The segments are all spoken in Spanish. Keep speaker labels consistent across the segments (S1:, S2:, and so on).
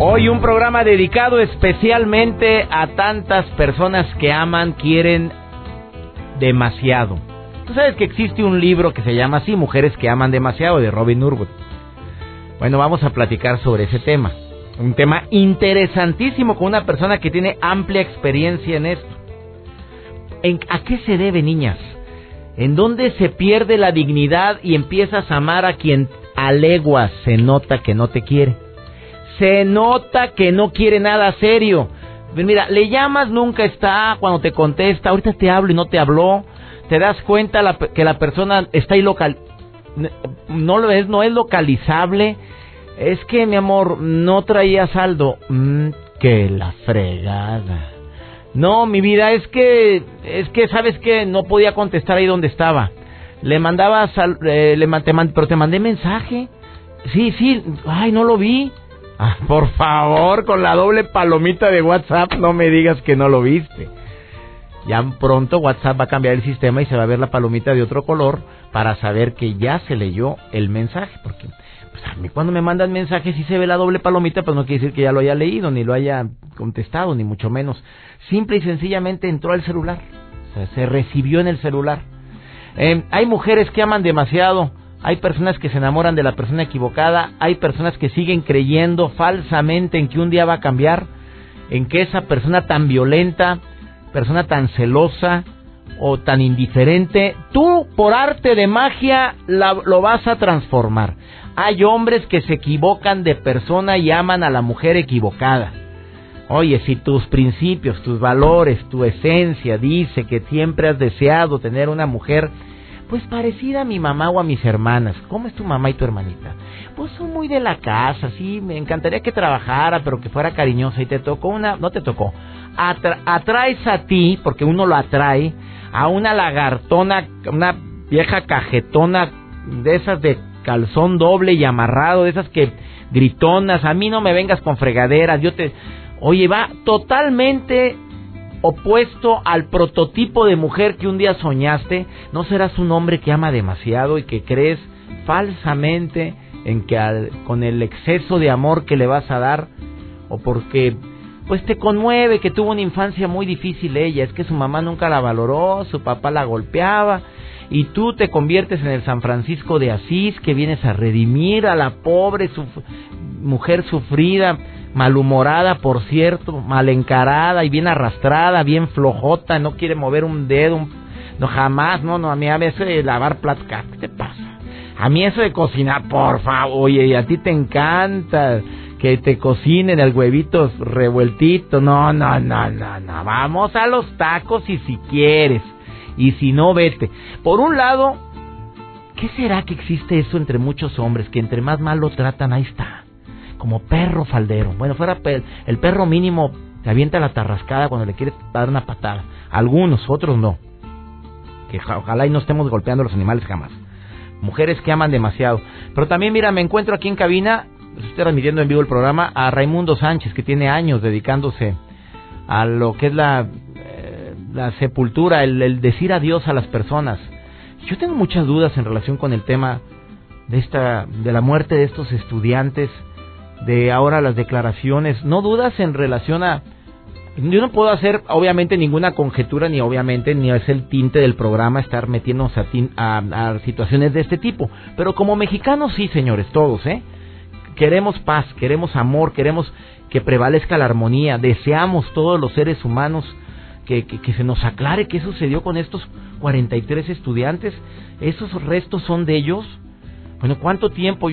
S1: Hoy un programa dedicado especialmente a tantas personas que aman, quieren demasiado. Tú sabes que existe un libro que se llama así, Mujeres que aman demasiado, de Robin Urwood. Bueno, vamos a platicar sobre ese tema. Un tema interesantísimo con una persona que tiene amplia experiencia en esto. ¿En, ¿A qué se debe, niñas? ¿En dónde se pierde la dignidad y empiezas a amar a quien a leguas se nota que no te quiere? Se nota que no quiere nada serio. Mira, le llamas, nunca está, cuando te contesta, ahorita te hablo y no te habló. Te das cuenta que la persona está ilocal, no lo es, no es localizable. Es que mi amor, no traía saldo. Mm, que la fregada. No, mi vida, es que, es que, ¿sabes que No podía contestar ahí donde estaba. Le mandaba, sal, eh, le, te, pero te mandé mensaje. Sí, sí, ay, no lo vi. Ah, por favor, con la doble palomita de WhatsApp, no me digas que no lo viste. Ya pronto WhatsApp va a cambiar el sistema y se va a ver la palomita de otro color para saber que ya se leyó el mensaje. Porque pues a mí cuando me mandan mensajes y se ve la doble palomita, pues no quiere decir que ya lo haya leído, ni lo haya contestado, ni mucho menos. Simple y sencillamente entró al celular. O sea, se recibió en el celular. Eh, hay mujeres que aman demasiado hay personas que se enamoran de la persona equivocada, hay personas que siguen creyendo falsamente en que un día va a cambiar, en que esa persona tan violenta, persona tan celosa o tan indiferente, tú por arte de magia lo vas a transformar. Hay hombres que se equivocan de persona y aman a la mujer equivocada. Oye, si tus principios, tus valores, tu esencia dice que siempre has deseado tener una mujer pues parecida a mi mamá o a mis hermanas. ¿Cómo es tu mamá y tu hermanita? Pues son muy de la casa, sí, me encantaría que trabajara, pero que fuera cariñosa. Y te tocó una, no te tocó. atraes a ti, porque uno lo atrae, a una lagartona, una vieja cajetona de esas de calzón doble y amarrado, de esas que gritonas, a mí no me vengas con fregaderas, yo te... Oye, va totalmente opuesto al prototipo de mujer que un día soñaste, no serás un hombre que ama demasiado y que crees falsamente en que con el exceso de amor que le vas a dar o porque pues te conmueve que tuvo una infancia muy difícil ella, es que su mamá nunca la valoró, su papá la golpeaba y tú te conviertes en el San Francisco de Asís que vienes a redimir a la pobre mujer sufrida malhumorada, por cierto, mal encarada y bien arrastrada, bien flojota, no quiere mover un dedo, no jamás, no, no, a mí a veces de lavar platos, ¿qué te pasa? A mí eso de cocinar, por favor, oye, a ti te encanta que te cocinen el huevito revueltito, no, no, no, no, no, vamos a los tacos y si quieres, y si no, vete. Por un lado, ¿qué será que existe eso entre muchos hombres, que entre más mal lo tratan, ahí está? Como perro faldero. Bueno, fuera el perro mínimo te avienta la tarrascada cuando le quieres dar una patada. Algunos, otros no. Que ojalá y no estemos golpeando a los animales jamás. Mujeres que aman demasiado. Pero también, mira, me encuentro aquí en cabina, estoy transmitiendo en vivo el programa, a Raimundo Sánchez, que tiene años dedicándose a lo que es la, eh, la sepultura, el, el decir adiós a las personas. Yo tengo muchas dudas en relación con el tema de esta de la muerte de estos estudiantes de ahora las declaraciones. ¿No dudas en relación a... Yo no puedo hacer obviamente ninguna conjetura ni obviamente ni es el tinte del programa estar metiéndonos a, a, situaciones de este tipo. Pero como mexicanos sí, señores, todos, ¿eh? Queremos paz, queremos amor, queremos que prevalezca la armonía, deseamos todos los seres humanos que, que, que, se nos aclare qué sucedió con estos 43 estudiantes. ¿Esos restos son de ellos? Bueno, ¿cuánto tiempo?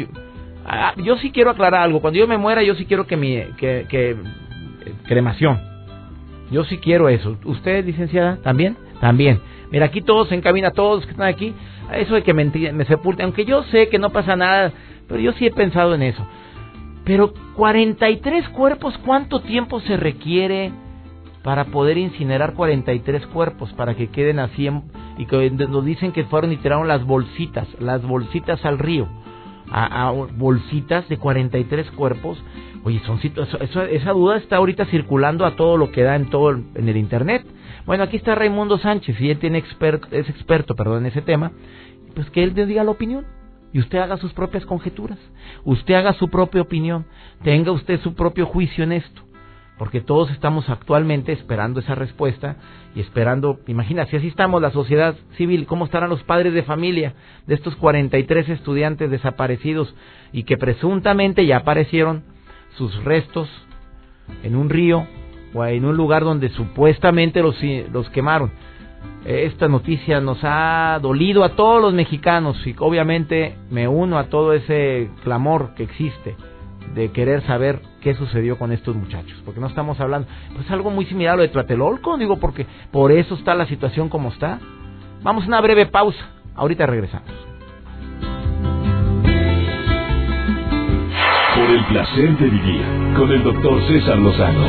S1: Ah, yo sí quiero aclarar algo. Cuando yo me muera, yo sí quiero que mi que, cremación. Yo sí quiero eso. ¿Usted, licenciada, también? También. Mira, aquí todos en cabina, todos que están aquí, eso de que me, me sepulten, aunque yo sé que no pasa nada, pero yo sí he pensado en eso. Pero 43 cuerpos, ¿cuánto tiempo se requiere para poder incinerar 43 cuerpos? Para que queden así y que nos dicen que fueron y tiraron las bolsitas, las bolsitas al río. A, bolsitas de 43 cuerpos. Oye, son esa, esa duda está ahorita circulando a todo lo que da en todo en el internet. Bueno, aquí está Raimundo Sánchez y él tiene es experto, perdón, en ese tema. Pues que él diga la opinión y usted haga sus propias conjeturas, usted haga su propia opinión, tenga usted su propio juicio en esto, porque todos estamos actualmente esperando esa respuesta y esperando, imagina, si así estamos la sociedad civil, ¿cómo estarán los padres de familia de estos 43 estudiantes desaparecidos y que presuntamente ya aparecieron sus restos en un río o en un lugar donde supuestamente los, los quemaron? esta noticia nos ha dolido a todos los mexicanos y obviamente me uno a todo ese clamor que existe de querer saber qué sucedió con estos muchachos, porque no estamos hablando, pues algo muy similar a lo de Tlatelolco, digo, porque por eso está la situación como está. Vamos a una breve pausa, ahorita regresamos.
S2: Por el placer de vivir con el doctor César Lozano.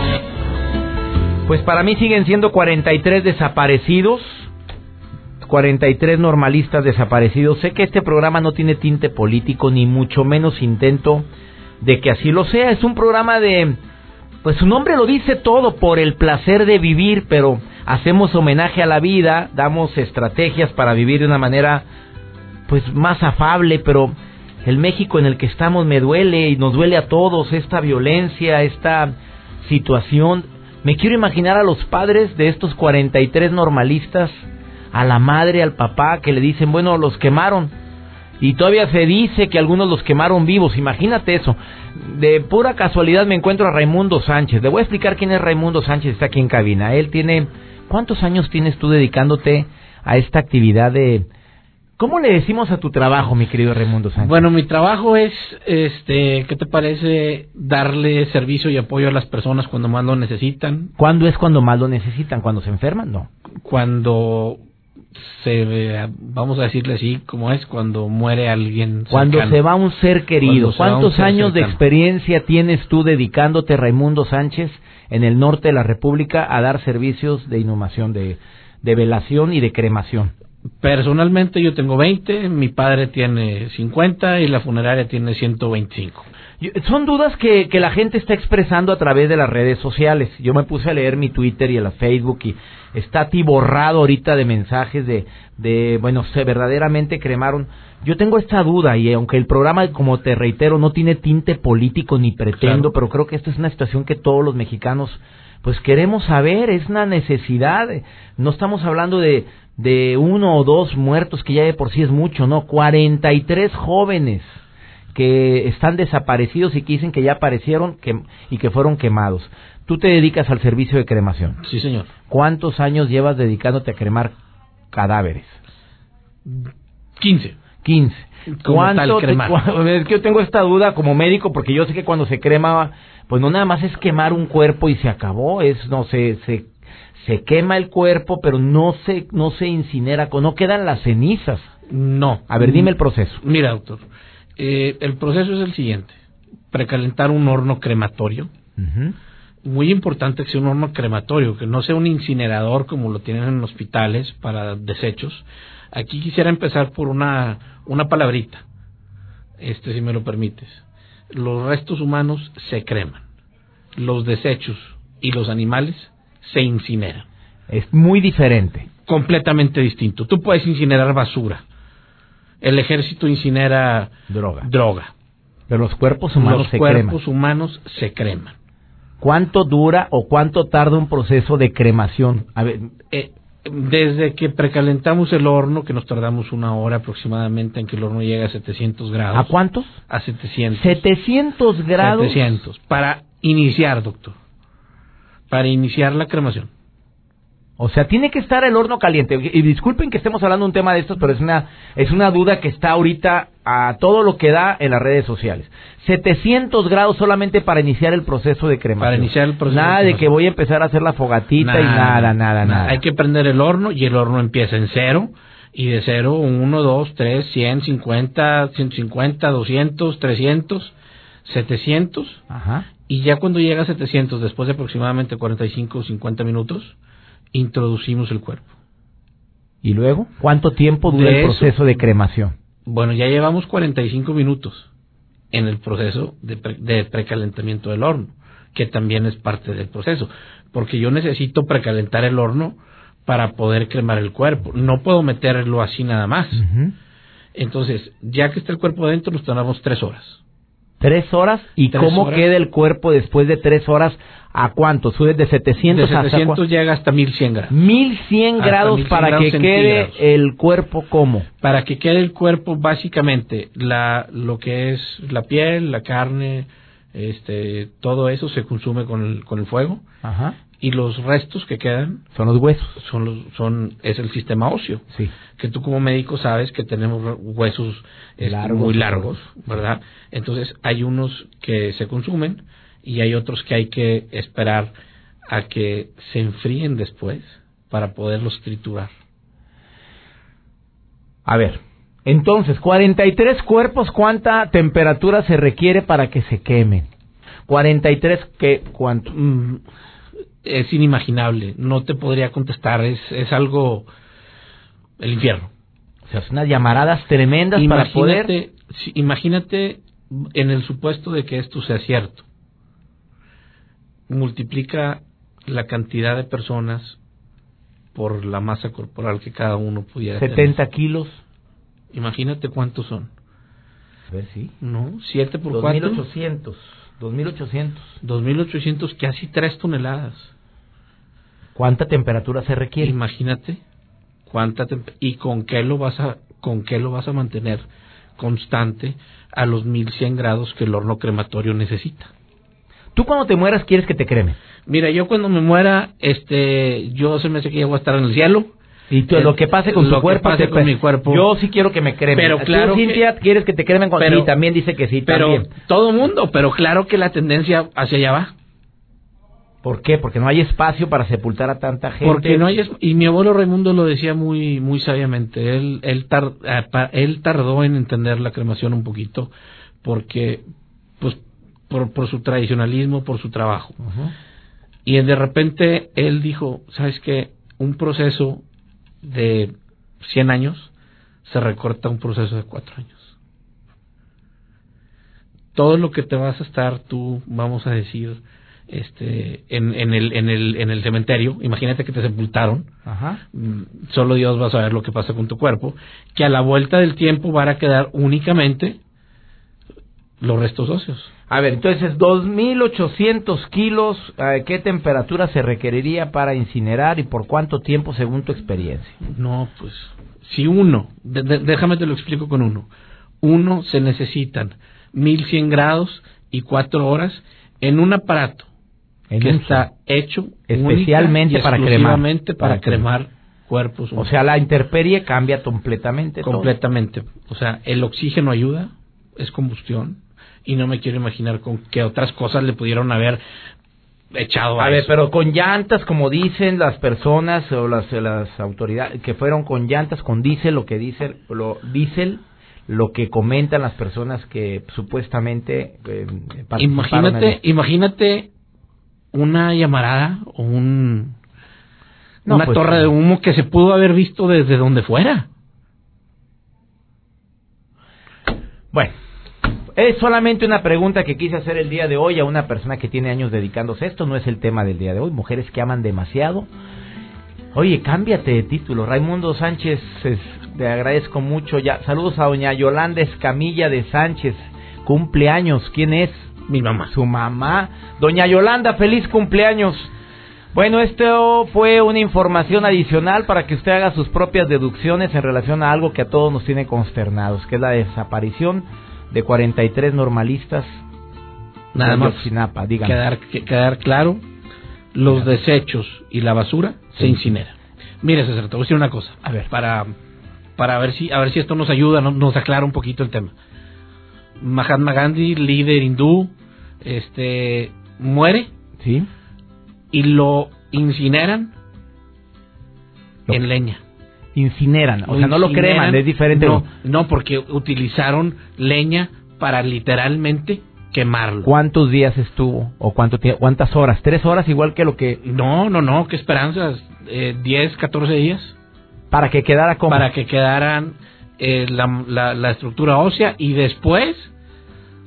S1: Pues para mí siguen siendo 43 desaparecidos 43 normalistas desaparecidos. Sé que este programa no tiene tinte político, ni mucho menos intento de que así lo sea. Es un programa de, pues su nombre lo dice todo, por el placer de vivir, pero hacemos homenaje a la vida, damos estrategias para vivir de una manera, pues más afable, pero el México en el que estamos me duele y nos duele a todos esta violencia, esta situación. Me quiero imaginar a los padres de estos 43 normalistas a la madre, al papá, que le dicen, bueno, los quemaron. Y todavía se dice que algunos los quemaron vivos. Imagínate eso. De pura casualidad me encuentro a Raimundo Sánchez. Le voy a explicar quién es Raimundo Sánchez, está aquí en cabina. Él tiene... ¿Cuántos años tienes tú dedicándote a esta actividad de... ¿Cómo le decimos a tu trabajo, mi querido Raimundo Sánchez?
S3: Bueno, mi trabajo es, este, ¿qué te parece? Darle servicio y apoyo a las personas cuando más lo necesitan.
S1: ¿Cuándo es cuando más lo necesitan? ¿Cuando se enferman? No.
S3: Cuando se vamos a decirle así como es cuando muere alguien
S1: cuando se va un ser querido. cuántos años de experiencia tienes tú dedicándote Raimundo Sánchez en el norte de la República a dar servicios de inhumación de, de velación y de cremación
S3: personalmente yo tengo 20 mi padre tiene 50 y la funeraria tiene 125
S1: son dudas que, que la gente está expresando a través de las redes sociales. Yo me puse a leer mi Twitter y el Facebook y está atiborrado ahorita de mensajes de, de, bueno, se verdaderamente cremaron. Yo tengo esta duda y aunque el programa, como te reitero, no tiene tinte político ni pretendo, pero creo que esta es una situación que todos los mexicanos pues queremos saber, es una necesidad. No estamos hablando de, de uno o dos muertos, que ya de por sí es mucho, no, 43 jóvenes que están desaparecidos y que dicen que ya aparecieron y que fueron quemados. Tú te dedicas al servicio de cremación.
S3: Sí, señor.
S1: ¿Cuántos años llevas dedicándote a cremar cadáveres?
S3: 15.
S1: 15. ¿Cuánto es que yo tengo esta duda como médico porque yo sé que cuando se crema, pues no nada más es quemar un cuerpo y se acabó, es no se se se quema el cuerpo, pero no se no se incinera, no quedan las cenizas.
S3: No.
S1: A ver, dime el proceso.
S3: Mira, doctor. Eh, el proceso es el siguiente. Precalentar un horno crematorio. Muy importante que sea un horno crematorio, que no sea un incinerador como lo tienen en hospitales para desechos. Aquí quisiera empezar por una, una palabrita, este si me lo permites. Los restos humanos se creman, los desechos y los animales se incineran.
S1: Es muy diferente.
S3: Completamente distinto. Tú puedes incinerar basura, el ejército incinera
S1: droga.
S3: droga.
S1: Pero los cuerpos humanos
S3: los cuerpos humanos se creman.
S1: ¿Cuánto dura o cuánto tarda un proceso de cremación?
S3: A ver, eh, desde que precalentamos el horno, que nos tardamos una hora aproximadamente en que el horno llegue a 700 grados.
S1: ¿A cuántos?
S3: A 700.
S1: 700 grados.
S3: 700. Para iniciar, doctor. Para iniciar la cremación.
S1: O sea, tiene que estar el horno caliente. Y disculpen que estemos hablando de un tema de estos, pero es una, es una duda que está ahorita a todo lo que da en las redes sociales. 700 grados solamente para iniciar el proceso de cremación.
S3: Para iniciar el proceso.
S1: Nada de, que voy a empezar a hacer la fogatita y nada, nada, nada,
S3: Hay que prender el horno y el horno empieza en cero. Y de cero, 1, 2, 3, 100, 50, 150, 200, 300. 700
S1: Ajá.
S3: Y ya cuando llega a 700, después de aproximadamente 45 o 50 minutos, introducimos el cuerpo.
S1: ¿Y luego? ¿Cuánto tiempo dura
S3: De
S1: el
S3: eso-
S1: proceso de cremación?
S3: Bueno, ya llevamos 45 minutos en el proceso de, pre- de precalentamiento del horno, que también es parte del proceso, porque yo necesito precalentar el horno para poder cremar el cuerpo. No puedo meterlo así nada más. Entonces, ya que está el cuerpo dentro, nos tardamos tres horas.
S1: ¿Tres horas? ¿Y
S3: Tres
S1: cómo
S3: horas.
S1: queda el cuerpo después de tres horas? ¿A cuánto? ¿Sube de 700,
S3: De
S1: hasta
S3: 700
S1: cua-
S3: llega hasta 1100 grados.
S1: 1100
S3: Hasta
S1: grados
S3: 1100
S1: para
S3: grados
S1: que quede el cuerpo como.
S3: Para que quede el cuerpo, básicamente, la, lo que es la piel, la carne, este, todo eso se consume con el, con el fuego.
S1: Ajá.
S3: Y los restos que quedan
S1: Son los huesos.
S3: son los, son, es el sistema óseo.
S1: Sí.
S3: que tú como médico sabes que tenemos huesos este,
S1: Largos.
S3: muy largos, ¿verdad? Entonces hay unos que se consumen y hay otros que hay que esperar a que se enfríen después para poderlos triturar.
S1: A ver. Entonces, 43 cuerpos, ¿cuánta temperatura se requiere para que se quemen? 43, ¿qué? ¿Cuánto?
S3: Mm, Es inimaginable, no te podría contestar, es, es algo el infierno.
S1: O sea, son unas llamaradas tremendas para poder...
S3: Imagínate, sí, imagínate en el supuesto de que esto sea cierto. Multiplica la cantidad de personas por la masa corporal que cada uno pudiera
S1: 70
S3: tener.
S1: kilos.
S3: Imagínate cuántos son.
S1: A ver, sí.
S3: ¿No? 7 por 4.
S1: 2800. 2800.
S3: 2800, casi 3 toneladas.
S1: ¿Cuánta temperatura se requiere?
S3: Imagínate cuánta y con qué lo vas a con qué lo vas a mantener constante a los 1100 grados que el horno crematorio necesita.
S1: Tú cuando te mueras quieres que te cremen.
S3: Mira, yo cuando me muera, este, yo se me hace que ya voy a estar en el cielo.
S1: Y tú, lo que pase con
S3: lo
S1: tu
S3: que
S1: cuerpo,
S3: pase con mi cuerpo.
S1: Yo sí quiero que me cremen.
S3: Pero
S1: Tú,
S3: claro que-
S1: Cintia, quieres que te cremen con
S3: Pero-
S1: sí, también dice que sí,
S3: Pero
S1: también.
S3: todo mundo, pero claro que la tendencia hacia allá va.
S1: ¿Por qué? Porque no hay espacio para sepultar a tanta gente.
S3: Porque no hay y mi abuelo Raimundo lo decía muy muy sabiamente. Él él, tar- eh, él tardó en entender la cremación un poquito porque pues por, por su tradicionalismo, por su trabajo. Y de repente él dijo, ¿sabes qué? Un proceso de 100 años se recorta un proceso de 4 años. Todo lo que te vas a estar tú, vamos a decir, este, en, en, el, en, el, en el cementerio, imagínate que te sepultaron,
S1: Ajá.
S3: mm, solo Dios va a saber lo que pasa con tu cuerpo, que a la vuelta del tiempo van a quedar únicamente los restos óseos.
S1: A ver, entonces, 2.800 kilos, ¿a ¿qué temperatura se requeriría para incinerar y por cuánto tiempo según tu experiencia?
S3: No, pues, si uno, de- de- déjame te lo explico con uno, uno se necesitan 1100 grados y 4 horas en un aparato
S1: En
S3: que está hecho
S1: Especialmente para cremar.
S3: para cuerpos
S1: O sea, la intemperie cambia completamente todo.
S3: completamente. O sea, el oxígeno ayuda, es combustión, y no me quiero imaginar con qué otras cosas le pudieron haber echado a,
S1: A ver,
S3: eso.
S1: pero con llantas, como dicen las personas o las, las autoridades, que fueron con llantas, con diésel, lo que dice, lo, diésel, lo que comentan las personas que supuestamente eh,
S3: Imagínate, imagínate una llamarada o un
S1: No,
S3: una
S1: pues,
S3: torre de humo que se pudo haber visto desde donde fuera.
S1: Bueno, es solamente una pregunta que quise hacer el día de hoy a una persona que tiene años dedicándose a esto. No es el tema del día de hoy. Mujeres que aman demasiado. Oye, cámbiate de título. Raimundo Sánchez, es- te agradezco mucho. Ya, saludos a doña Yolanda Escamilla de Sánchez. Cumpleaños. ¿Quién es?
S3: Mi mamá.
S1: Su mamá. Doña Yolanda, feliz cumpleaños. Bueno, esto fue una información adicional para que usted haga sus propias deducciones en relación a algo que a todos nos tiene consternados, que es la desaparición de 43 normalistas
S3: Nada más.
S1: Dígame.
S3: Quedar, que- quedar claro, los desechos y la basura se
S1: Sí.
S3: incineran. Mire, César, te voy a decir una cosa.
S1: A ver.
S3: Para, para ver si, a ver si esto nos ayuda, no- nos aclara un poquito el tema. Mahatma Gandhi, líder hindú, este, muere
S1: ¿Sí?
S3: y lo incineran en leña.
S1: Incineran. O sea, no lo creman, es diferente.
S3: No, no, porque utilizaron leña para literalmente quemarlo.
S1: ¿Cuántos días estuvo? ¿O cuánto cuántas horas? ¿Tres horas igual que lo que...?
S3: No, no, no, qué esperanzas. Eh, ¿Diez, catorce días?
S1: Para que quedara como...
S3: Para que quedaran eh, la, la, estructura ósea y después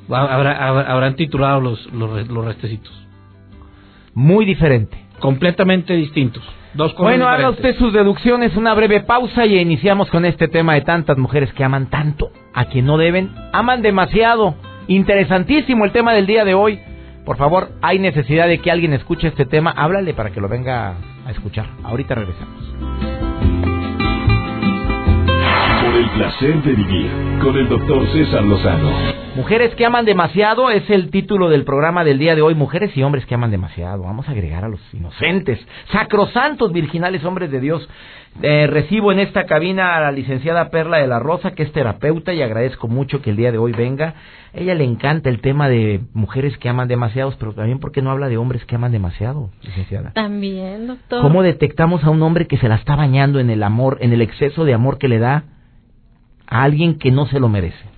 S3: habrán titulado los, los, los restecitos.
S1: Muy diferente.
S3: Completamente distintos. Dos cosas
S1: bueno, haga usted sus deducciones, una breve pausa y iniciamos con este tema de tantas mujeres que aman tanto a quien no deben, aman demasiado. Interesantísimo el tema del día de hoy. Por favor, hay necesidad de que alguien escuche este tema. Háblale para que lo venga a escuchar. Ahorita regresamos
S2: el placer de vivir con el doctor César Lozano.
S1: Mujeres que aman demasiado es el título del programa del día de hoy. Mujeres y hombres que aman demasiado. Vamos a agregar a los inocentes, sacrosantos, virginales hombres de Dios. Eh, recibo en esta cabina a la licenciada Perla de la Rosa, que es terapeuta, y agradezco mucho que el día de hoy venga. A ella le encanta el tema de mujeres que aman demasiado, pero también porque no habla de hombres que aman demasiado, licenciada.
S4: También, doctor.
S1: ¿Cómo detectamos a un hombre que se la está bañando en el amor, en el exceso de amor que le da a alguien que no se lo merece?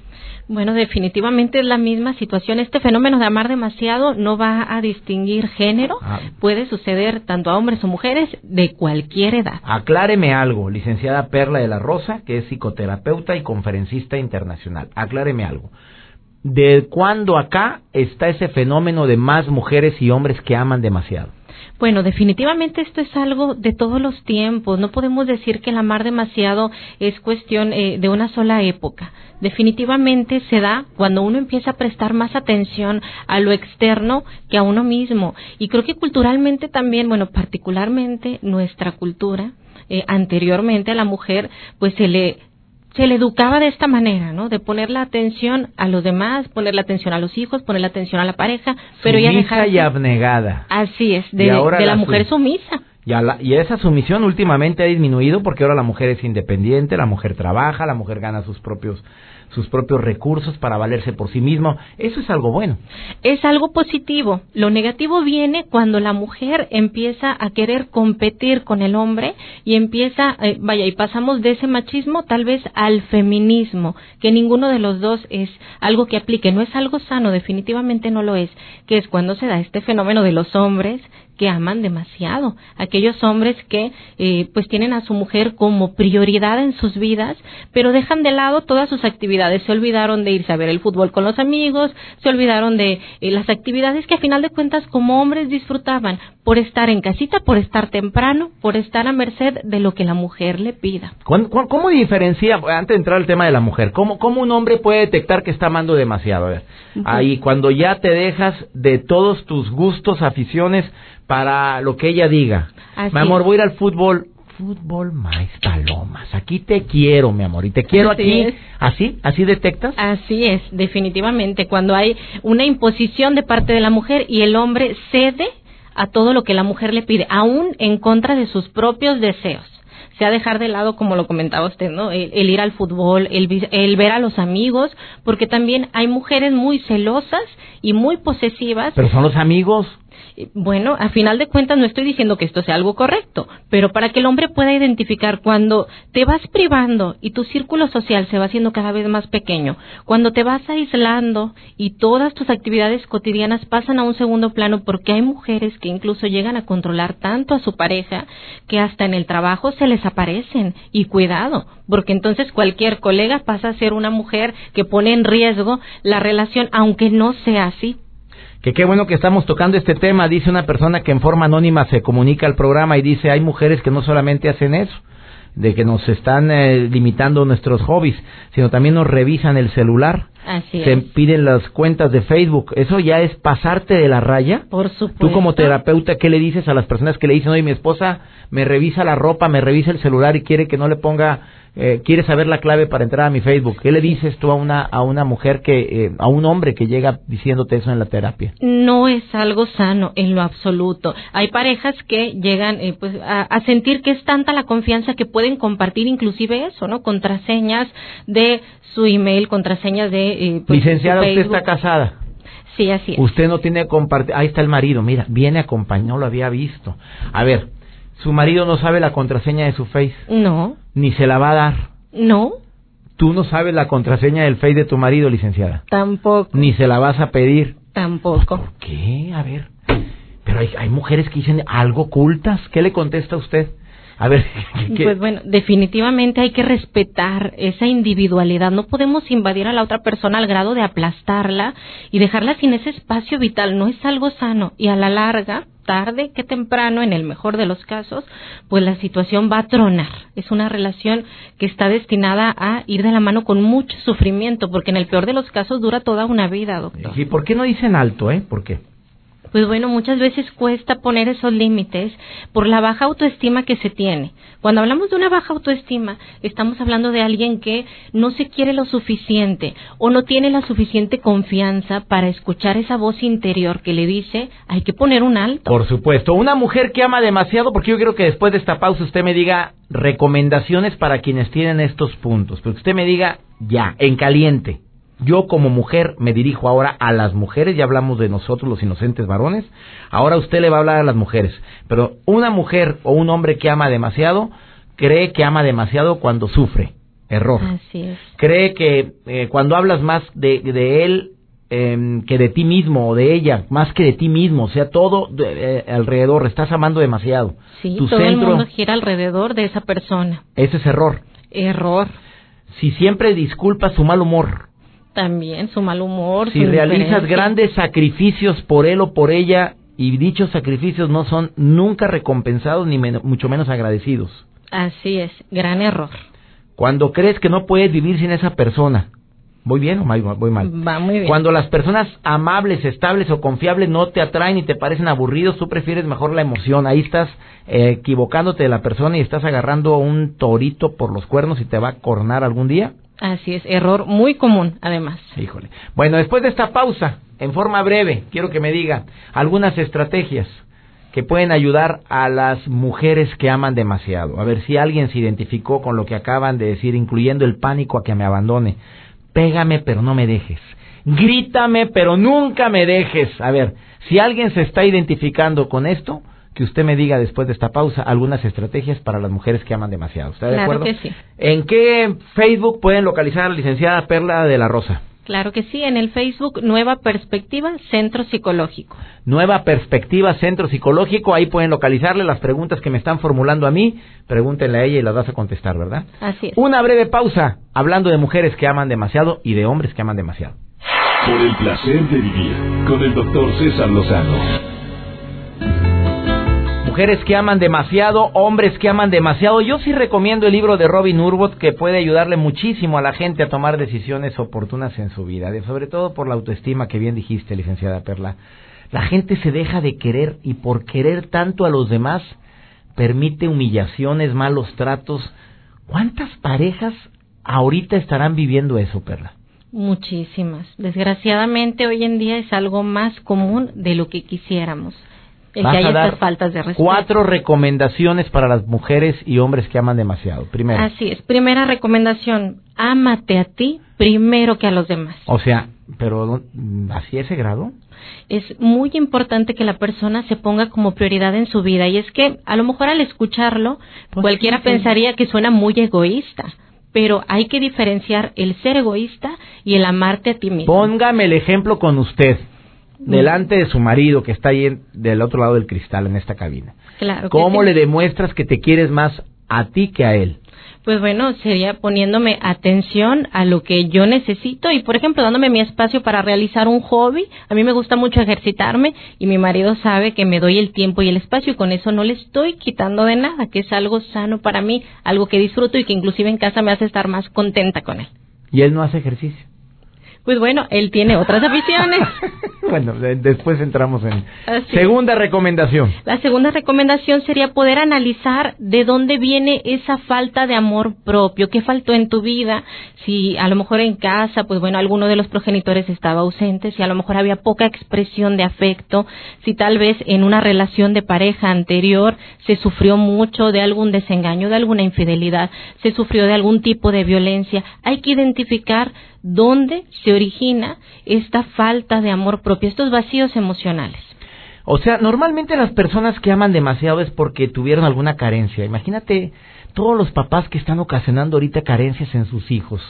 S4: Bueno, definitivamente es la misma situación. Este fenómeno de amar demasiado no va a distinguir género. Ah. Puede suceder tanto a hombres o mujeres de cualquier edad.
S1: Acláreme algo, licenciada Perla de la Rosa, que es psicoterapeuta y conferencista internacional. Acláreme algo. ¿De cuándo acá está ese fenómeno de más mujeres y hombres que aman demasiado?
S4: Bueno, definitivamente esto es algo de todos los tiempos. No podemos decir que el amar demasiado es cuestión eh, de una sola época. Definitivamente se da cuando uno empieza a prestar más atención a lo externo que a uno mismo. Y creo que culturalmente también, bueno, particularmente nuestra cultura, eh, anteriormente a la mujer, pues se le se le educaba de esta manera, ¿no? De poner la atención a los demás, poner la atención a los hijos, poner la atención a la pareja, pero
S1: ya
S4: dejar
S1: y abnegada.
S4: Así es, de, la, mujer sumisa.
S1: Y, y, esa sumisión últimamente ha disminuido porque ahora la mujer es independiente, la mujer trabaja, la mujer gana sus propios sus propios recursos para valerse por sí mismo. Eso es algo bueno.
S4: Es algo positivo. Lo negativo viene cuando la mujer empieza a querer competir con el hombre y empieza, eh, vaya, y pasamos de ese machismo tal vez al feminismo, que ninguno de los dos es algo que aplique, no es algo sano, definitivamente no lo es, que es cuando se da este fenómeno de los hombres que aman demasiado, aquellos hombres que eh, pues tienen a su mujer como prioridad en sus vidas, pero dejan de lado todas sus actividades, se olvidaron de irse a ver el fútbol con los amigos, se olvidaron de eh, las actividades que a final de cuentas como hombres disfrutaban por estar en casita, por estar temprano, por estar a merced de lo que la mujer le pida.
S1: ¿Cómo, diferencia, antes de entrar al tema de la mujer, cómo, cómo un hombre puede detectar que está amando demasiado? A ver, ahí cuando ya te dejas de todos tus gustos, aficiones, para lo que ella diga. mi amor, voy a ir al fútbol. Fútbol, más palomas. Aquí te quiero, mi amor. Y te quiero aquí. ¿Así? ¿Así detectas?
S4: Así es, definitivamente. Cuando hay una imposición de parte de la mujer y el hombre cede a todo lo que la mujer le pide, aún en contra de sus propios deseos sea dejar de lado, como lo comentaba usted, ¿no? El, el ir al fútbol, el, el, ver a los amigos, porque también hay mujeres muy celosas y muy posesivas.
S1: Pero son los amigos.
S4: Bueno, a final de cuentas no estoy diciendo que esto sea algo correcto, pero para que el hombre pueda identificar cuando te vas privando y tu círculo social se va haciendo cada vez más pequeño, cuando te vas aislando y todas tus actividades cotidianas pasan a un segundo plano porque hay mujeres que incluso llegan a controlar tanto a su pareja que hasta en el trabajo se les aparecen. Y cuidado, porque entonces cualquier colega pasa a ser una mujer que pone en riesgo la relación aunque no sea así
S1: que qué bueno que estamos tocando este tema, dice una persona que en forma anónima se comunica al programa y dice, hay mujeres que no solamente hacen eso, de que nos están eh, limitando nuestros hobbies, sino también nos revisan el celular,
S4: Así
S1: se piden las cuentas de Facebook. ¿Eso ya es pasarte de la raya?
S4: Por supuesto.
S1: Tú como terapeuta, ¿qué le dices a las personas que le dicen, oye, mi esposa me revisa la ropa, me revisa el celular y quiere que no le ponga eh, quiere saber la clave para entrar a mi Facebook. ¿Qué le dices tú a una a una mujer que eh, a un hombre que llega diciéndote eso en la terapia?
S4: No es algo sano en lo absoluto. Hay parejas que llegan eh, pues a, sentir que es tanta la confianza que pueden compartir inclusive eso, ¿no? Contraseñas de su email, contraseñas de
S1: eh, pues, licenciada usted está casada.
S4: Sí, así es.
S1: Usted no tiene compartir. Ahí está el marido. Mira, viene acompañado, no lo había visto. A ver, su marido no sabe la contraseña de su Face.
S4: No.
S1: Ni se la va a dar.
S4: No.
S1: Tú no sabes la contraseña del Face de tu marido, licenciada.
S4: Tampoco.
S1: Ni se la vas a pedir.
S4: Tampoco.
S1: ¿Por qué? A ver. Pero hay, hay mujeres que dicen algo ocultas. ¿Qué le contesta a usted? A ver, ¿qué?
S4: Pues bueno, definitivamente hay que respetar esa individualidad. No podemos invadir a la otra persona al grado de aplastarla y dejarla sin ese espacio vital. No es algo sano y a la larga, tarde que temprano, en el mejor de los casos, pues la situación va a tronar. Es una relación que está destinada a ir de la mano con mucho sufrimiento, porque en el peor de los casos dura toda una vida, doctor.
S1: ¿Y por qué no dicen alto, eh? ¿Por qué?
S4: Pues bueno, muchas veces cuesta poner esos límites por la baja autoestima que se tiene. Cuando hablamos de una baja autoestima, estamos hablando de alguien que no se quiere lo suficiente o no tiene la suficiente confianza para escuchar esa voz interior que le dice, hay que poner un alto.
S1: Por supuesto. Una mujer que ama demasiado, porque yo quiero que después de esta pausa usted me diga recomendaciones para quienes tienen estos puntos. Porque usted me diga ya, en caliente. Yo como mujer me dirijo ahora a las mujeres, ya hablamos de nosotros los inocentes varones, ahora usted le va a hablar a las mujeres, pero una mujer o un hombre que ama demasiado cree que ama demasiado cuando sufre, error.
S4: Así es.
S1: Cree que eh, cuando hablas más de, de él eh, que de ti mismo o de ella, más que de ti mismo, o sea, todo de, eh, alrededor, estás amando demasiado.
S4: Sí,
S1: tu
S4: todo el mundo gira alrededor de esa persona.
S1: ese es error.
S4: Error.
S1: Si siempre disculpas su mal humor,
S4: También su mal humor.
S1: si
S4: su
S1: realizas grandes sacrificios por él o por ella y dichos sacrificios no son nunca recompensados ni men- mucho menos agradecidos.
S4: Así es, gran error.
S1: Cuando crees que no puedes vivir sin esa persona, ¿voy bien o mal- voy mal?
S4: Va muy bien.
S1: Cuando las personas amables, estables o confiables no te atraen y te parecen aburridos, tú prefieres mejor la emoción. Ahí estás eh, equivocándote de la persona y estás agarrando un torito por los cuernos y te va a cornar algún día.
S4: Así es, error muy común, además.
S1: Híjole. Bueno, después de esta pausa, en forma breve, quiero que me diga algunas estrategias que pueden ayudar a las mujeres que aman demasiado. A ver si alguien se identificó con lo que acaban de decir, incluyendo el pánico a que me abandone. Pégame, pero no me dejes. Grítame, pero nunca me dejes. A ver, si alguien se está identificando con esto, que usted me diga después de esta pausa algunas estrategias para las mujeres que aman demasiado. ¿Está de
S4: Claro
S1: acuerdo?
S4: que sí.
S1: ¿En qué Facebook pueden localizar a la licenciada Perla de la Rosa?
S4: Claro que sí, en el Facebook Nueva Perspectiva Centro Psicológico.
S1: Nueva Perspectiva Centro Psicológico, ahí pueden localizarle las preguntas que me están formulando a mí, pregúntenle a ella y las vas a contestar, ¿verdad?
S4: Así es.
S1: Una breve pausa, hablando de mujeres que aman demasiado y de hombres que aman demasiado.
S2: Por el placer de vivir con el doctor César Lozano.
S1: Mujeres que aman demasiado, hombres que aman demasiado. Yo sí recomiendo el libro de Robin Urbot que puede ayudarle muchísimo a la gente a tomar decisiones oportunas en su vida, sobre todo por la autoestima que bien dijiste, licenciada Perla. La gente se deja de querer y por querer tanto a los demás permite humillaciones, malos tratos. ¿Cuántas parejas ahorita estarán viviendo eso, Perla?
S4: Muchísimas. Desgraciadamente hoy en día es algo más común de lo que quisiéramos. El
S1: Vas
S4: que haya
S1: a dar
S4: estas faltas de respeto.
S1: Cuatro recomendaciones para las mujeres y hombres que aman demasiado. Primero,
S4: Así es. Primera recomendación, ámate a ti primero que a los demás.
S1: o sea, pero mm, ¿así ese grado?
S4: Es muy importante que la persona se ponga como prioridad en su vida y es que a lo mejor al escucharlo
S1: Pues
S4: cualquiera
S1: sí, sí.
S4: pensaría que suena muy egoísta, pero hay que diferenciar el ser egoísta y el amarte a ti mismo.
S1: Póngame el ejemplo con usted, delante de su marido que está ahí en- del otro lado del cristal en esta cabina.
S4: Claro
S1: ¿Cómo
S4: sí.
S1: le demuestras que te quieres más a ti que a él?
S4: Pues bueno, sería poniéndome atención a lo que yo necesito y, por ejemplo, dándome mi espacio para realizar un hobby. A mí me gusta mucho ejercitarme y mi marido sabe que me doy el tiempo y el espacio y con eso no le estoy quitando de nada, que es algo sano para mí, algo que disfruto y que inclusive en casa me hace estar más contenta con él.
S1: Y él no hace ejercicio.
S4: Pues bueno, él tiene otras aficiones.
S1: bueno, de- después entramos en...
S4: Así.
S1: Segunda recomendación.
S4: La segunda recomendación sería poder analizar de dónde viene esa falta de amor propio, qué faltó en tu vida, si a lo mejor en casa, pues bueno, alguno de los progenitores estaba ausente, si a lo mejor había poca expresión de afecto, si tal vez en una relación de pareja anterior se sufrió mucho de algún desengaño, de alguna infidelidad, se sufrió de algún tipo de violencia. Hay que identificar dónde se origina esta falta de amor propio, estos vacíos emocionales.
S1: O sea, normalmente las personas que aman demasiado es porque tuvieron alguna carencia. Imagínate todos los papás que están ocasionando ahorita carencias en sus hijos.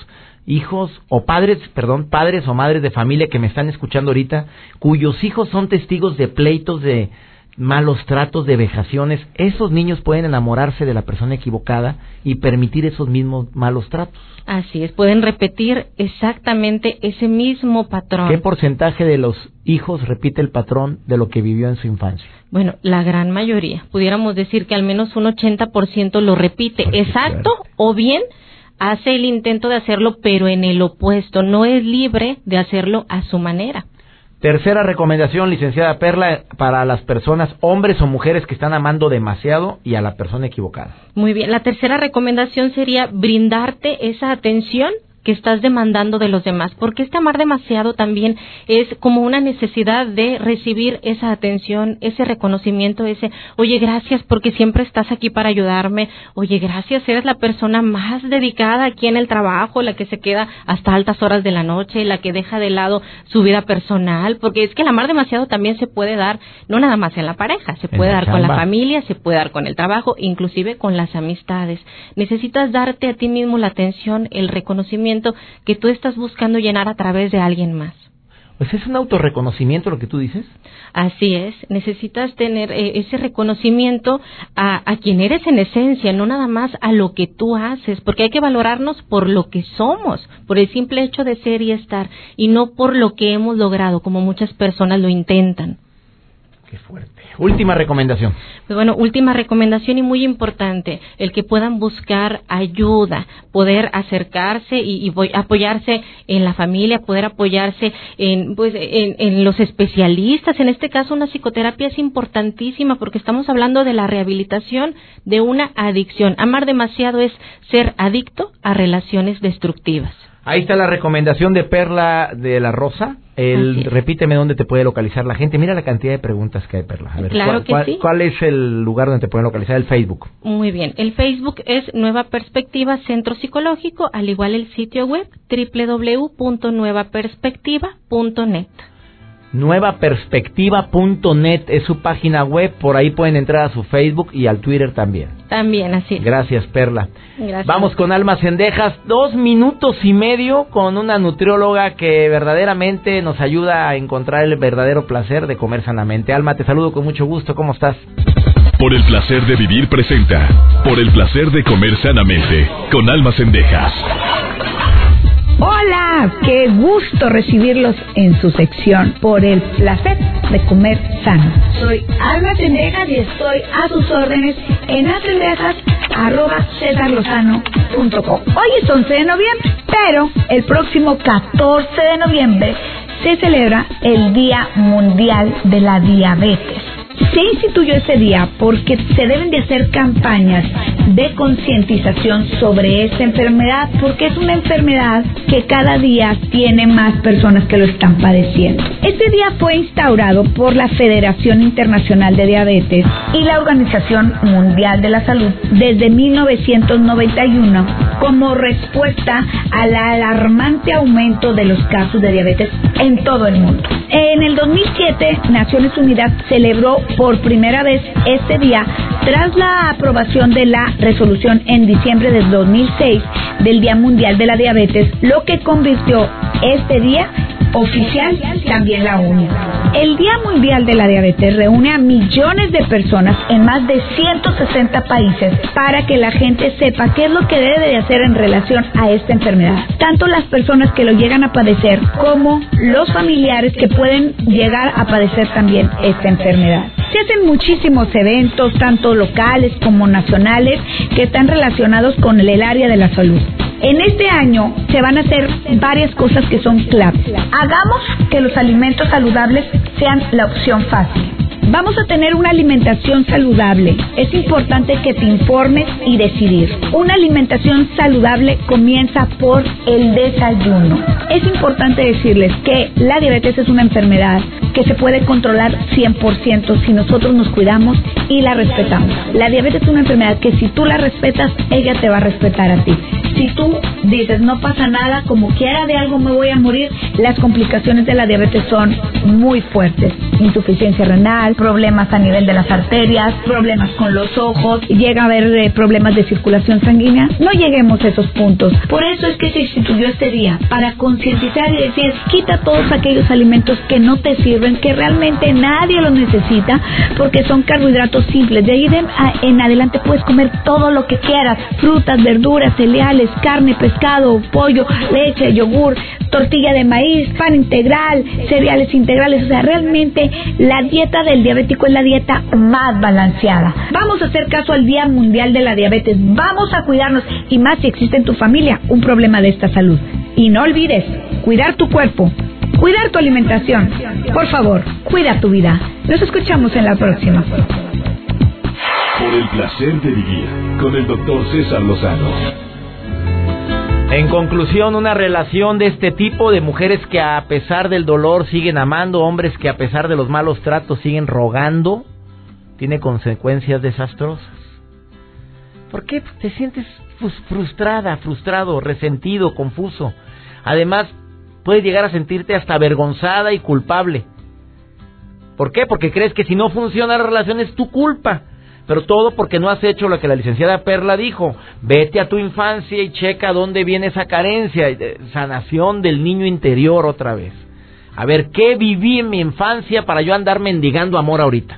S1: Hijos o padres, perdón, padres o madres de familia que me están escuchando ahorita, cuyos hijos son testigos de pleitos de malos tratos, de vejaciones, esos niños pueden enamorarse de la persona equivocada y permitir esos mismos malos tratos.
S4: Así es, pueden repetir exactamente ese mismo patrón.
S1: ¿Qué porcentaje de los hijos repite el patrón de lo que vivió en su infancia?
S4: Bueno, la gran mayoría. Pudiéramos decir que al menos un 80% lo repite exacto o bien hace el intento de hacerlo pero en el opuesto, no es libre de hacerlo a su manera.
S1: Tercera recomendación, licenciada Perla, para las personas, hombres o mujeres que están amando demasiado y a la persona equivocada.
S4: Muy bien, la tercera recomendación sería brindarte esa atención que estás demandando de los demás, porque este amar demasiado también es como una necesidad de recibir esa atención, ese reconocimiento, ese, oye, gracias porque siempre estás aquí para ayudarme, oye, gracias, eres la persona más dedicada aquí en el trabajo, la que se queda hasta altas horas de la noche, la que deja de lado su vida personal, porque es que el amar demasiado también se puede dar, no nada más en la pareja, se puede dar con la familia, se puede dar con el trabajo, inclusive con las amistades. Necesitas darte a ti mismo la atención, el reconocimiento, que tú estás buscando llenar a través de alguien más.
S1: Pues es un autorreconocimiento lo que tú dices.
S4: Así es, necesitas tener eh, ese reconocimiento a, a, quien eres en esencia, no nada más a lo que tú haces, porque hay que valorarnos por lo que somos, por el simple hecho de ser y estar, y no por lo que hemos logrado, como muchas personas lo intentan.
S1: Qué fuerte. Última recomendación.
S4: Pues bueno, última recomendación y muy importante, el que puedan buscar ayuda, poder acercarse y, apoyarse en la familia, poder apoyarse en, pues, en, en, los especialistas. En este caso, una psicoterapia es importantísima porque estamos hablando de la rehabilitación de una adicción. Amar demasiado es ser adicto a relaciones destructivas.
S1: Ahí está la recomendación de Perla de la Rosa. El, repíteme dónde te puede localizar la gente. Mira la cantidad de preguntas que hay, Perla. A ver,
S4: claro
S1: ¿cuál,
S4: que sí.
S1: ¿Cuál es el lugar donde te pueden localizar? El Facebook.
S4: Muy bien. El Facebook es Nueva Perspectiva Centro Psicológico, al igual el sitio web www.nuevaperspectiva.net.
S1: Nuevaperspectiva.net es su página web, por ahí pueden entrar a su Facebook y al Twitter también.
S4: También, así.
S1: Gracias, Perla.
S4: Gracias.
S1: Vamos con Almas Cendejas, dos minutos y medio con una nutrióloga que verdaderamente nos ayuda a encontrar el verdadero placer de comer sanamente. Alma, te saludo con mucho gusto, ¿cómo estás?
S2: Por el placer de vivir presenta, por el placer de comer sanamente, con Almas Cendejas.
S5: Hola, qué gusto recibirlos en su sección por el placer de comer sano. Soy Alma Cendejas y estoy a sus órdenes en acendejas.com. Hoy es 11 de noviembre, pero el próximo 14 de noviembre se celebra el Día Mundial de la Diabetes. Se instituyó ese día porque se deben de hacer campañas de concientización sobre esta enfermedad, porque es una enfermedad que cada día tiene más personas que lo están padeciendo. Este día fue instaurado por la Federación Internacional de Diabetes y la Organización Mundial de la Salud desde 1991 como respuesta al alarmante aumento de los casos de diabetes en todo el mundo. En el 2007, Naciones Unidas celebró por primera vez este día tras la aprobación de la resolución en diciembre del 2006 del Día Mundial de la Diabetes, lo que convirtió este día oficial también la ONU. El Día Mundial de la Diabetes reúne a millones de personas en más de 160 países para que la gente sepa qué es lo que debe de hacer en relación a esta enfermedad. Tanto las personas que lo llegan a padecer como los familiares que pueden llegar a padecer también esta enfermedad. Se hacen muchísimos eventos, tanto locales como nacionales, que están relacionados con el área de la salud. En este año se van a hacer varias cosas que son claves. Hagamos que los alimentos saludables sean la opción fácil. Vamos a tener una alimentación saludable. Es importante que te informes y decidir. Una alimentación saludable comienza por el desayuno. Es importante decirles que la diabetes es una enfermedad que se puede controlar 100% si nosotros nos cuidamos y la respetamos. La diabetes es una enfermedad que si tú la respetas, ella te va a respetar a ti. Si tú dices, no pasa nada, como quiera de algo me voy a morir, las complicaciones de la diabetes son muy fuertes. Insuficiencia renal, problemas a nivel de las arterias, problemas con los ojos, llega a haber eh, problemas de circulación sanguínea. No lleguemos a esos puntos. Por eso es que se instituyó este día, para concientizar y decir, quita todos aquellos alimentos que no te sirven, que realmente nadie los necesita, porque son carbohidratos simples. De ahí en adelante puedes comer todo lo que quieras, frutas, verduras, cereales, carne, pescado, pollo, leche, yogur, tortilla de maíz, pan integral, cereales integrales. O sea, realmente la dieta del diabético es la dieta más balanceada. Vamos a hacer caso al Día Mundial de la Diabetes. Vamos a cuidarnos y más si existe en tu familia un problema de esta salud. Y no olvides cuidar tu cuerpo, cuidar tu alimentación. Por favor, cuida tu vida. Nos escuchamos en la próxima.
S2: Por el placer de vivir con el doctor César Lozano.
S1: En conclusión, una relación de este tipo de mujeres que a pesar del dolor siguen amando, hombres que a pesar de los malos tratos siguen rogando, tiene consecuencias desastrosas. ¿Por qué te sientes frustrada, frustrado, resentido, confuso? Además, puedes llegar a sentirte hasta avergonzada y culpable. ¿Por qué? Porque crees que si no funciona la relación es tu culpa. Pero todo porque no has hecho lo que la licenciada Perla dijo. Vete a tu infancia y checa dónde viene esa carencia, eh, sanación del niño interior otra vez. A ver, ¿qué viví en mi infancia para yo andar mendigando amor ahorita?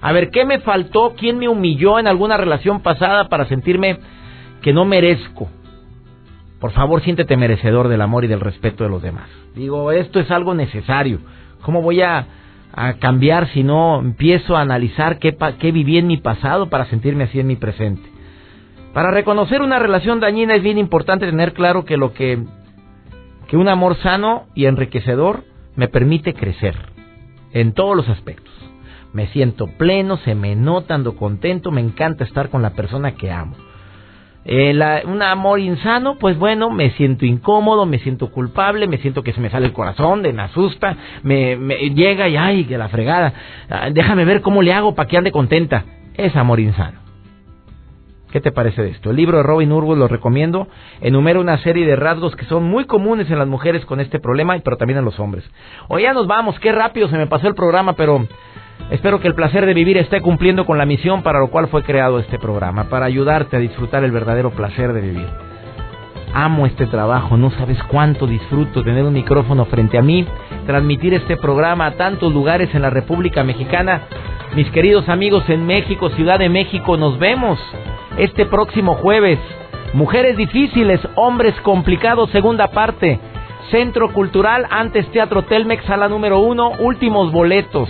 S1: A ver, ¿qué me faltó? ¿Quién me humilló en alguna relación pasada para sentirme que no merezco? Por favor, siéntete merecedor del amor y del respeto de los demás. Digo, esto es algo necesario. ¿Cómo voy a a cambiar si no empiezo a analizar qué, qué viví en mi pasado para sentirme así en mi presente. Para reconocer una relación dañina es bien importante tener claro que lo que que un amor sano y enriquecedor me permite crecer en todos los aspectos. Me siento pleno, se me nota, ando contento, me encanta estar con la persona que amo. Eh, un amor insano, pues bueno, me siento incómodo, me siento culpable, me siento que se me sale el corazón, me asusta, me, llega y ay, que la fregada. Ah, déjame ver cómo le hago para que ande contenta. Es amor insano. ¿Qué te parece de esto? El libro de Robin Urwell lo recomiendo. Enumera una serie de rasgos que son muy comunes en las mujeres con este problema, pero también en los hombres. Hoy ya nos vamos, qué rápido se me pasó el programa, pero Espero que el placer de vivir esté cumpliendo con la misión para lo cual fue creado este programa, para ayudarte a disfrutar el verdadero placer de vivir. Amo este trabajo, no sabes cuánto disfruto tener un micrófono frente a mí, transmitir este programa a tantos lugares en la República Mexicana. Mis queridos amigos en México, Ciudad de México, nos vemos este próximo jueves. Mujeres difíciles, hombres complicados, segunda parte. Centro Cultural, antes Teatro Telmex, sala número uno, últimos boletos.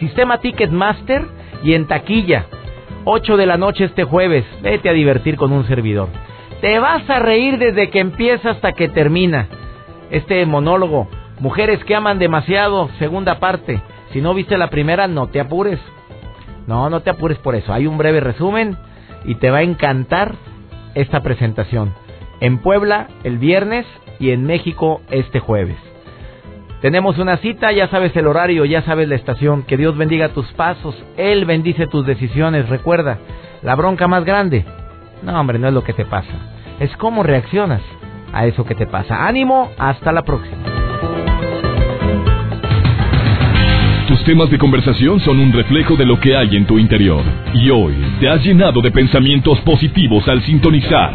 S1: Sistema Ticketmaster y en taquilla. 8 de la noche este jueves. Vete a divertir con un servidor. Te vas a reír desde que empieza hasta que termina. Este monólogo. Mujeres que aman demasiado, segunda parte. Si no viste la primera, no te apures. No, no te apures por eso. Hay un breve resumen y te va a encantar esta presentación. En Puebla el viernes y en México este jueves. Tenemos una cita, ya sabes el horario, ya sabes la estación. Que Dios bendiga tus pasos, Él bendice tus decisiones. Recuerda, la bronca más grande, no hombre, no es lo que te pasa, es cómo reaccionas a eso que te pasa. Ánimo, hasta la próxima.
S2: Tus temas de conversación son un reflejo de lo que hay en tu interior. Y hoy te has llenado de pensamientos positivos al sintonizar